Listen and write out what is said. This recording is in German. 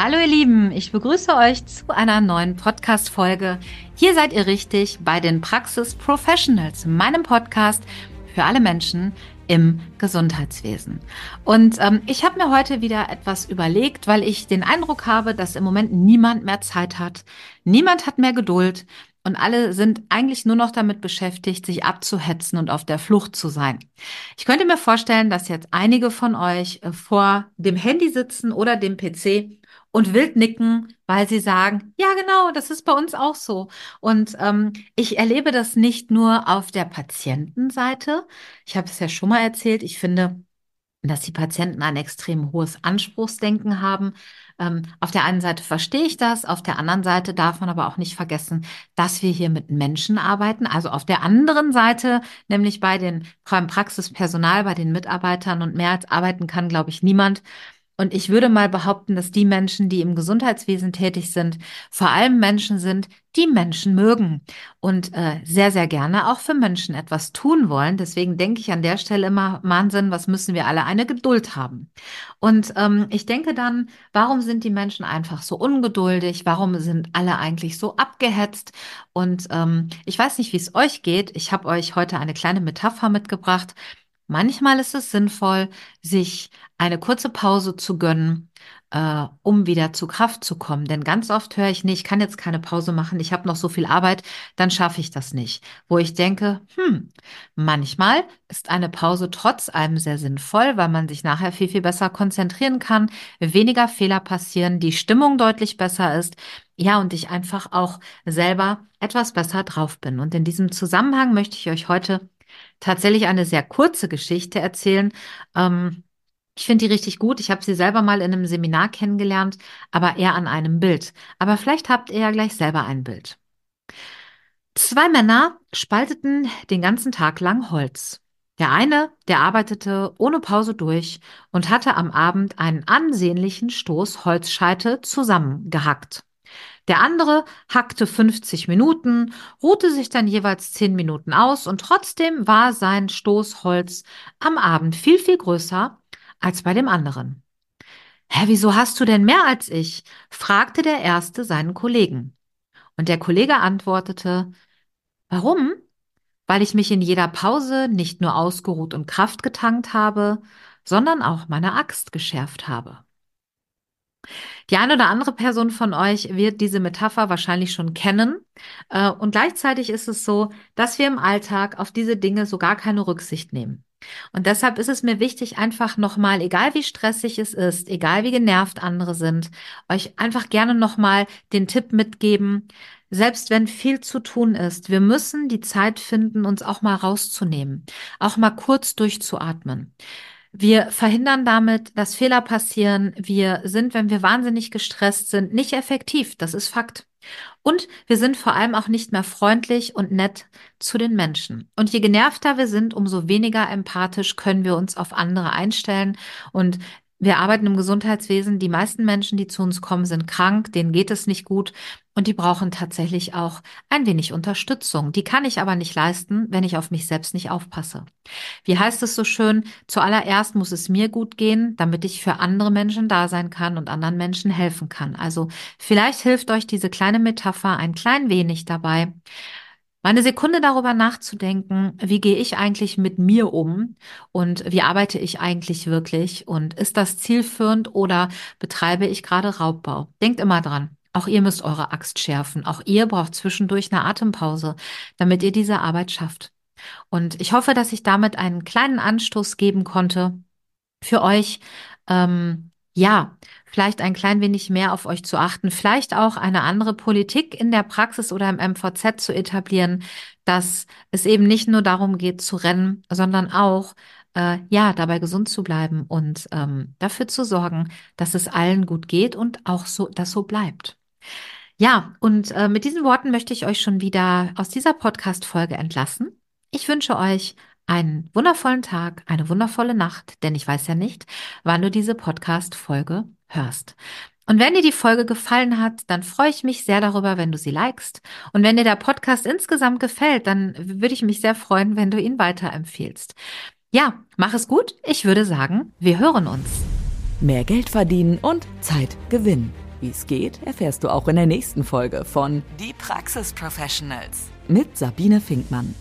Hallo ihr Lieben, ich begrüße euch zu einer neuen Podcast-Folge. Hier seid ihr richtig bei den Praxis Professionals, meinem Podcast für alle Menschen im Gesundheitswesen. Und ähm, ich habe mir heute wieder etwas überlegt, weil ich den Eindruck habe, dass im Moment niemand mehr Zeit hat. Niemand hat mehr Geduld und alle sind eigentlich nur noch damit beschäftigt, sich abzuhetzen und auf der Flucht zu sein. Ich könnte mir vorstellen, dass jetzt einige von euch äh, vor dem Handy sitzen oder dem PC und wild nicken, weil sie sagen, ja genau, das ist bei uns auch so. Und ähm, ich erlebe das nicht nur auf der Patientenseite. Ich habe es ja schon mal erzählt, ich finde, dass die Patienten ein extrem hohes Anspruchsdenken haben. Ähm, auf der einen Seite verstehe ich das, auf der anderen Seite darf man aber auch nicht vergessen, dass wir hier mit Menschen arbeiten. Also auf der anderen Seite, nämlich bei den beim Praxispersonal, bei den Mitarbeitern und mehr als arbeiten kann, glaube ich, niemand. Und ich würde mal behaupten, dass die Menschen, die im Gesundheitswesen tätig sind, vor allem Menschen sind, die Menschen mögen und äh, sehr, sehr gerne auch für Menschen etwas tun wollen. Deswegen denke ich an der Stelle immer, Wahnsinn, was müssen wir alle eine Geduld haben. Und ähm, ich denke dann, warum sind die Menschen einfach so ungeduldig? Warum sind alle eigentlich so abgehetzt? Und ähm, ich weiß nicht, wie es euch geht. Ich habe euch heute eine kleine Metapher mitgebracht. Manchmal ist es sinnvoll, sich eine kurze Pause zu gönnen, äh, um wieder zu Kraft zu kommen. Denn ganz oft höre ich, nee, ich kann jetzt keine Pause machen, ich habe noch so viel Arbeit, dann schaffe ich das nicht. Wo ich denke, hm, manchmal ist eine Pause trotz allem sehr sinnvoll, weil man sich nachher viel, viel besser konzentrieren kann, weniger Fehler passieren, die Stimmung deutlich besser ist. Ja, und ich einfach auch selber etwas besser drauf bin. Und in diesem Zusammenhang möchte ich euch heute tatsächlich eine sehr kurze Geschichte erzählen. Ähm, ich finde die richtig gut. Ich habe sie selber mal in einem Seminar kennengelernt, aber eher an einem Bild. Aber vielleicht habt ihr ja gleich selber ein Bild. Zwei Männer spalteten den ganzen Tag lang Holz. Der eine, der arbeitete ohne Pause durch und hatte am Abend einen ansehnlichen Stoß Holzscheite zusammengehackt. Der andere hackte 50 Minuten, ruhte sich dann jeweils 10 Minuten aus und trotzdem war sein Stoßholz am Abend viel, viel größer als bei dem anderen. Hä, wieso hast du denn mehr als ich? fragte der Erste seinen Kollegen. Und der Kollege antwortete, warum? Weil ich mich in jeder Pause nicht nur ausgeruht und Kraft getankt habe, sondern auch meine Axt geschärft habe. Die eine oder andere Person von euch wird diese Metapher wahrscheinlich schon kennen. Äh, und gleichzeitig ist es so, dass wir im Alltag auf diese Dinge so gar keine Rücksicht nehmen. Und deshalb ist es mir wichtig, einfach nochmal, egal wie stressig es ist, egal wie genervt andere sind, euch einfach gerne nochmal den Tipp mitgeben, selbst wenn viel zu tun ist, wir müssen die Zeit finden, uns auch mal rauszunehmen, auch mal kurz durchzuatmen. Wir verhindern damit, dass Fehler passieren. Wir sind, wenn wir wahnsinnig gestresst sind, nicht effektiv. Das ist Fakt. Und wir sind vor allem auch nicht mehr freundlich und nett zu den Menschen. Und je genervter wir sind, umso weniger empathisch können wir uns auf andere einstellen. Und wir arbeiten im Gesundheitswesen. Die meisten Menschen, die zu uns kommen, sind krank, denen geht es nicht gut und die brauchen tatsächlich auch ein wenig Unterstützung. Die kann ich aber nicht leisten, wenn ich auf mich selbst nicht aufpasse. Wie heißt es so schön? Zuallererst muss es mir gut gehen, damit ich für andere Menschen da sein kann und anderen Menschen helfen kann. Also vielleicht hilft euch diese kleine Metapher ein klein wenig dabei, meine Sekunde darüber nachzudenken, wie gehe ich eigentlich mit mir um und wie arbeite ich eigentlich wirklich und ist das zielführend oder betreibe ich gerade Raubbau? Denkt immer dran. Auch ihr müsst eure Axt schärfen. Auch ihr braucht zwischendurch eine Atempause, damit ihr diese Arbeit schafft. Und ich hoffe, dass ich damit einen kleinen Anstoß geben konnte für euch, ähm, ja, vielleicht ein klein wenig mehr auf euch zu achten, vielleicht auch eine andere Politik in der Praxis oder im MVZ zu etablieren, dass es eben nicht nur darum geht zu rennen, sondern auch äh, ja, dabei gesund zu bleiben und ähm, dafür zu sorgen, dass es allen gut geht und auch so, dass so bleibt. Ja, und äh, mit diesen Worten möchte ich euch schon wieder aus dieser Podcast-Folge entlassen. Ich wünsche euch einen wundervollen Tag, eine wundervolle Nacht, denn ich weiß ja nicht, wann du diese Podcast-Folge hörst. Und wenn dir die Folge gefallen hat, dann freue ich mich sehr darüber, wenn du sie likest. Und wenn dir der Podcast insgesamt gefällt, dann würde ich mich sehr freuen, wenn du ihn weiterempfehlst. Ja, mach es gut. Ich würde sagen, wir hören uns. Mehr Geld verdienen und Zeit gewinnen. Wie es geht, erfährst du auch in der nächsten Folge von Die Praxis Professionals mit Sabine Finkmann.